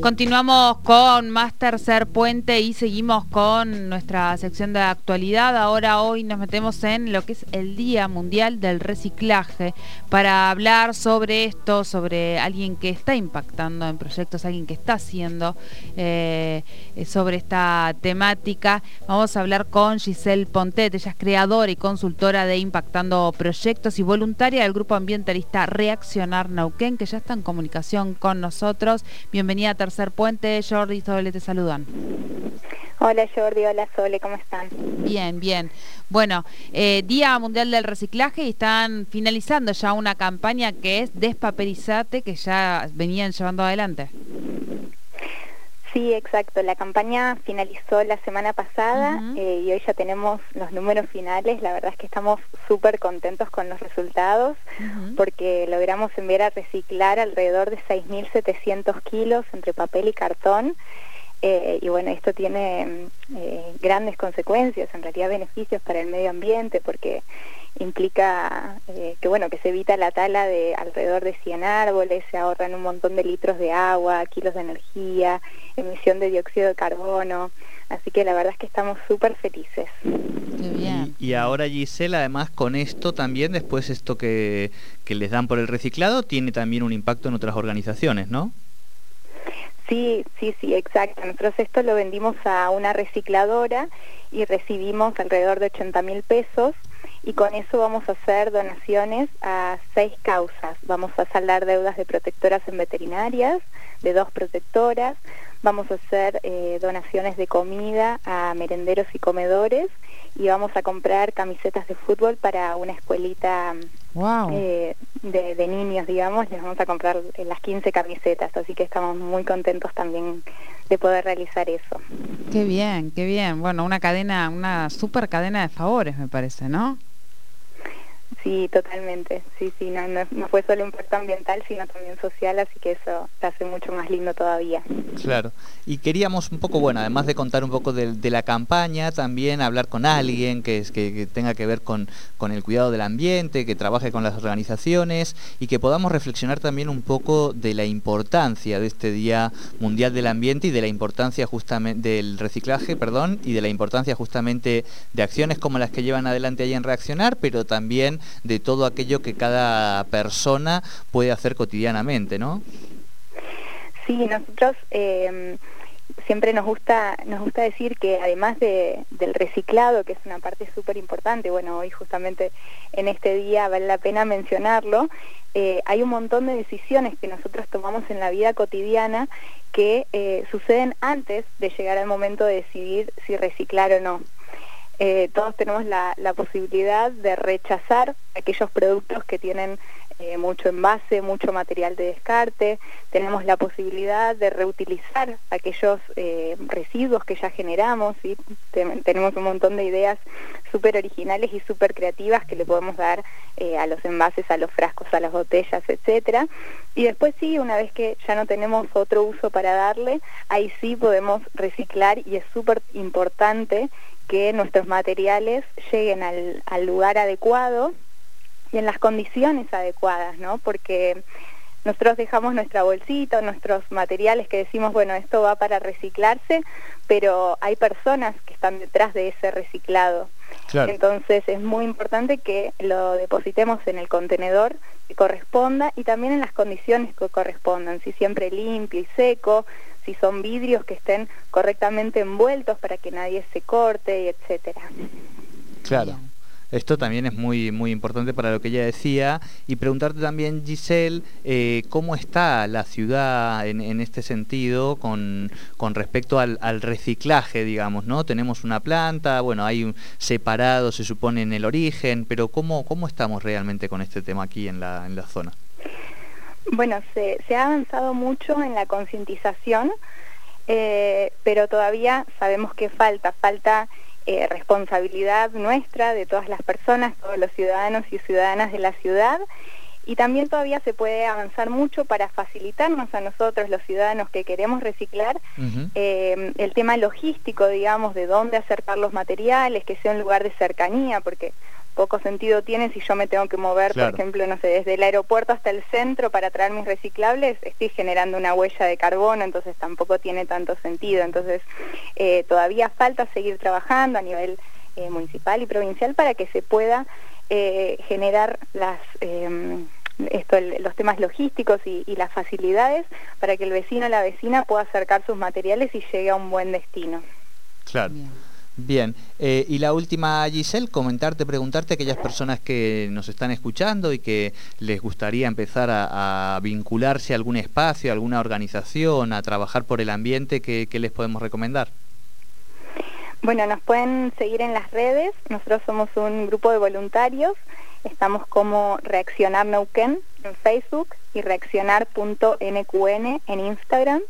Continuamos con más tercer puente y seguimos con nuestra sección de actualidad. Ahora hoy nos metemos en lo que es el Día Mundial del Reciclaje para hablar sobre esto, sobre alguien que está impactando en proyectos, alguien que está haciendo eh, sobre esta temática. Vamos a hablar con Giselle Pontet, ella es creadora y consultora de Impactando Proyectos y voluntaria del grupo ambientalista Reaccionar Nauquén, que ya está en comunicación con nosotros. Bienvenida a Tercer Puente, Jordi y Sole te saludan. Hola Jordi, hola Sole, ¿cómo están? Bien, bien. Bueno, eh, Día Mundial del Reciclaje y están finalizando ya una campaña que es Despaperizate, que ya venían llevando adelante. Sí, exacto. La campaña finalizó la semana pasada eh, y hoy ya tenemos los números finales. La verdad es que estamos súper contentos con los resultados porque logramos enviar a reciclar alrededor de 6.700 kilos entre papel y cartón. Eh, y bueno, esto tiene eh, grandes consecuencias, en realidad beneficios para el medio ambiente porque implica eh, que bueno que se evita la tala de alrededor de 100 árboles, se ahorran un montón de litros de agua, kilos de energía, emisión de dióxido de carbono, así que la verdad es que estamos súper felices. Y, ahora Gisela, además con esto también, después esto que, que les dan por el reciclado, tiene también un impacto en otras organizaciones, ¿no? Sí, sí, sí, exacto. Nosotros esto lo vendimos a una recicladora y recibimos alrededor de 80 mil pesos y con eso vamos a hacer donaciones a seis causas. Vamos a saldar deudas de protectoras en veterinarias, de dos protectoras, vamos a hacer eh, donaciones de comida a merenderos y comedores y vamos a comprar camisetas de fútbol para una escuelita eh, de, niños, digamos, les vamos a comprar las 15 camisetas, así que estamos muy contentos también de poder realizar eso. Qué bien, qué bien. Bueno, una cadena, una super cadena de favores, me parece, ¿no? Sí, totalmente. Sí, sí, no, no, fue solo impacto ambiental, sino también social, así que eso te hace mucho más lindo todavía. Claro. Y queríamos un poco, bueno, además de contar un poco de, la campaña, también hablar con alguien que, que, tenga que ver con, con, el cuidado del ambiente, que trabaje con las organizaciones y que podamos reflexionar también un poco de la importancia de este Día Mundial del Ambiente y de la importancia justamente del reciclaje, perdón, y de la importancia justamente de acciones como las que llevan adelante ahí en Reaccionar, pero también de todo aquello que cada persona puede hacer cotidianamente, ¿no? Sí, nosotros eh, siempre nos gusta, nos gusta decir que además de, del reciclado, que es una parte súper importante, bueno, hoy justamente en este día vale la pena mencionarlo, eh, hay un montón de decisiones que nosotros tomamos en la vida cotidiana que eh, suceden antes de llegar al momento de decidir si reciclar o no. Eh, todos tenemos la, posibilidad de rechazar aquellos productos que tienen eh, mucho envase, mucho material de descarte, tenemos la posibilidad de reutilizar aquellos eh, residuos que ya generamos, y tenemos un montón de ideas súper originales y súper creativas que le podemos dar a los envases, a los frascos, a las botellas, etcétera. Y después sí, una vez que ya no tenemos otro uso para darle, ahí sí podemos reciclar y es súper importante que nuestros materiales lleguen al, lugar adecuado y en las condiciones adecuadas, ¿no? Porque nosotros dejamos nuestra bolsita, nuestros materiales que decimos, bueno, esto va para reciclarse, pero hay personas que están detrás de ese reciclado. Entonces es muy importante que lo depositemos en el contenedor que corresponda y también en las condiciones que correspondan, si siempre limpio y seco, si son vidrios que estén correctamente envueltos para que nadie se corte, etcétera. Claro. Esto también es muy, muy importante para lo que ella decía. Y preguntarte también, Giselle, eh, ¿cómo está la ciudad en, este sentido con, con respecto al, reciclaje, digamos? ¿no? Tenemos una planta, bueno, hay un separado, se supone, en el origen, pero ¿cómo, cómo estamos realmente con este tema aquí en la, en la zona? Bueno, se, ha avanzado mucho en la concientización, eh, pero todavía sabemos que falta, falta eh, responsabilidad nuestra de todas las personas, todos los ciudadanos y ciudadanas de la ciudad, y también todavía se puede avanzar mucho para facilitarnos a nosotros, los ciudadanos que queremos reciclar, eh, el tema logístico, digamos, de dónde acercar los materiales, que sea un lugar de cercanía, porque poco sentido tiene si yo me tengo que mover, por ejemplo, no sé, desde el aeropuerto hasta el centro para traer mis reciclables, estoy generando una huella de carbono, entonces tampoco tiene tanto sentido. Entonces, eh, todavía falta seguir trabajando a nivel eh, municipal y provincial para que se pueda eh, generar las... Esto, los temas logísticos y, las facilidades para que el vecino o la vecina pueda acercar sus materiales y llegue a un buen destino. Claro. Bien, eh, y la última, Giselle, comentarte, preguntarte a aquellas personas que nos están escuchando y que les gustaría empezar a, vincularse a algún espacio, a alguna organización, a trabajar por el ambiente, ¿qué, les podemos recomendar? Bueno, nos pueden seguir en las redes, nosotros somos un grupo de voluntarios, estamos como Reaccionar Neuquén en Facebook y reaccionar.nqn en Instagram.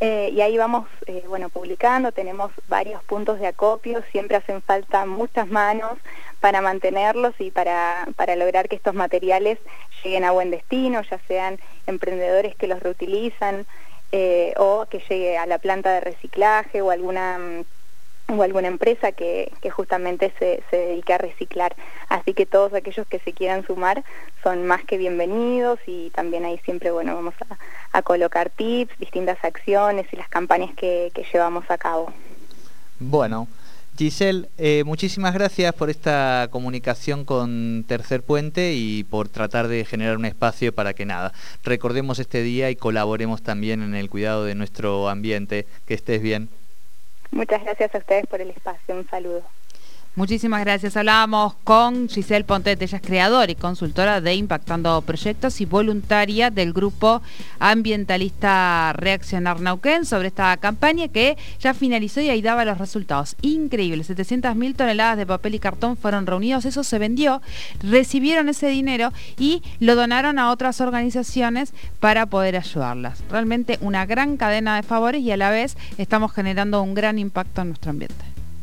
Eh, y ahí vamos, eh, bueno, publicando, tenemos varios puntos de acopio, siempre hacen falta muchas manos para mantenerlos y para, para lograr que estos materiales lleguen a buen destino, ya sean emprendedores que los reutilizan eh, o que llegue a la planta de reciclaje o alguna mm, o alguna empresa que, justamente se, se, dedique a reciclar. Así que todos aquellos que se quieran sumar son más que bienvenidos y también ahí siempre bueno vamos a, colocar tips, distintas acciones y las campañas que, llevamos a cabo. Bueno, Giselle, eh, muchísimas gracias por esta comunicación con Tercer Puente y por tratar de generar un espacio para que nada, recordemos este día y colaboremos también en el cuidado de nuestro ambiente. Que estés bien. Muchas gracias a ustedes por el espacio. Un saludo. Muchísimas gracias. Hablábamos con Giselle Pontete, ella es creadora y consultora de Impactando Proyectos y voluntaria del grupo ambientalista Reaccionar Nauquén sobre esta campaña que ya finalizó y ahí daba los resultados. Increíbles, 700.000 toneladas de papel y cartón fueron reunidos, eso se vendió, recibieron ese dinero y lo donaron a otras organizaciones para poder ayudarlas. Realmente una gran cadena de favores y a la vez estamos generando un gran impacto en nuestro ambiente.